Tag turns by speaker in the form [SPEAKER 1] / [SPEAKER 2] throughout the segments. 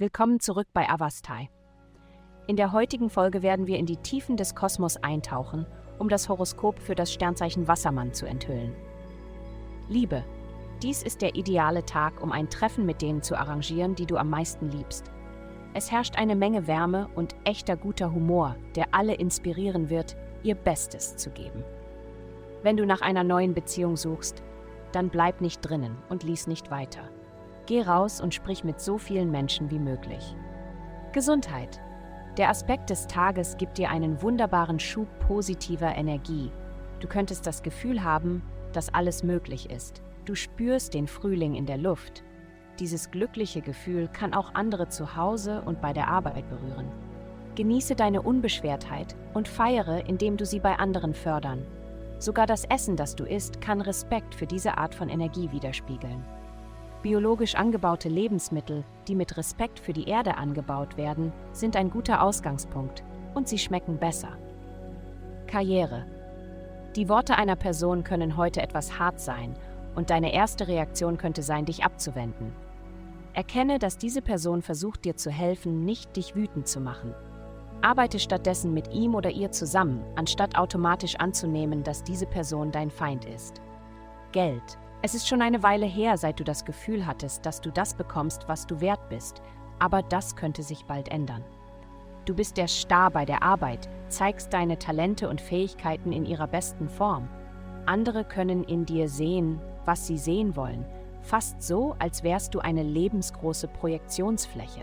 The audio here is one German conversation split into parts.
[SPEAKER 1] Willkommen zurück bei Avastai. In der heutigen Folge werden wir in die Tiefen des Kosmos eintauchen, um das Horoskop für das Sternzeichen Wassermann zu enthüllen. Liebe. Dies ist der ideale Tag, um ein Treffen mit denen zu arrangieren, die du am meisten liebst. Es herrscht eine Menge Wärme und echter guter Humor, der alle inspirieren wird, ihr Bestes zu geben. Wenn du nach einer neuen Beziehung suchst, dann bleib nicht drinnen und lies nicht weiter. Geh raus und sprich mit so vielen Menschen wie möglich. Gesundheit. Der Aspekt des Tages gibt dir einen wunderbaren Schub positiver Energie. Du könntest das Gefühl haben, dass alles möglich ist. Du spürst den Frühling in der Luft. Dieses glückliche Gefühl kann auch andere zu Hause und bei der Arbeit berühren. Genieße deine Unbeschwertheit und feiere, indem du sie bei anderen fördern. Sogar das Essen, das du isst, kann Respekt für diese Art von Energie widerspiegeln. Biologisch angebaute Lebensmittel, die mit Respekt für die Erde angebaut werden, sind ein guter Ausgangspunkt und sie schmecken besser. Karriere. Die Worte einer Person können heute etwas hart sein und deine erste Reaktion könnte sein, dich abzuwenden. Erkenne, dass diese Person versucht dir zu helfen, nicht dich wütend zu machen. Arbeite stattdessen mit ihm oder ihr zusammen, anstatt automatisch anzunehmen, dass diese Person dein Feind ist. Geld. Es ist schon eine Weile her, seit du das Gefühl hattest, dass du das bekommst, was du wert bist, aber das könnte sich bald ändern. Du bist der Star bei der Arbeit, zeigst deine Talente und Fähigkeiten in ihrer besten Form. Andere können in dir sehen, was sie sehen wollen, fast so, als wärst du eine lebensgroße Projektionsfläche.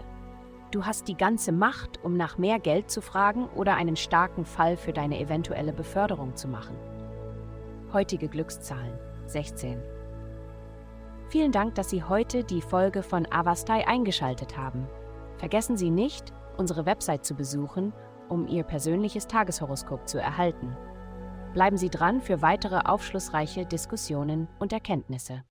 [SPEAKER 1] Du hast die ganze Macht, um nach mehr Geld zu fragen oder einen starken Fall für deine eventuelle Beförderung zu machen. Heutige Glückszahlen 16. Vielen Dank, dass Sie heute die Folge von Avastai eingeschaltet haben. Vergessen Sie nicht, unsere Website zu besuchen, um Ihr persönliches Tageshoroskop zu erhalten. Bleiben Sie dran für weitere aufschlussreiche Diskussionen und Erkenntnisse.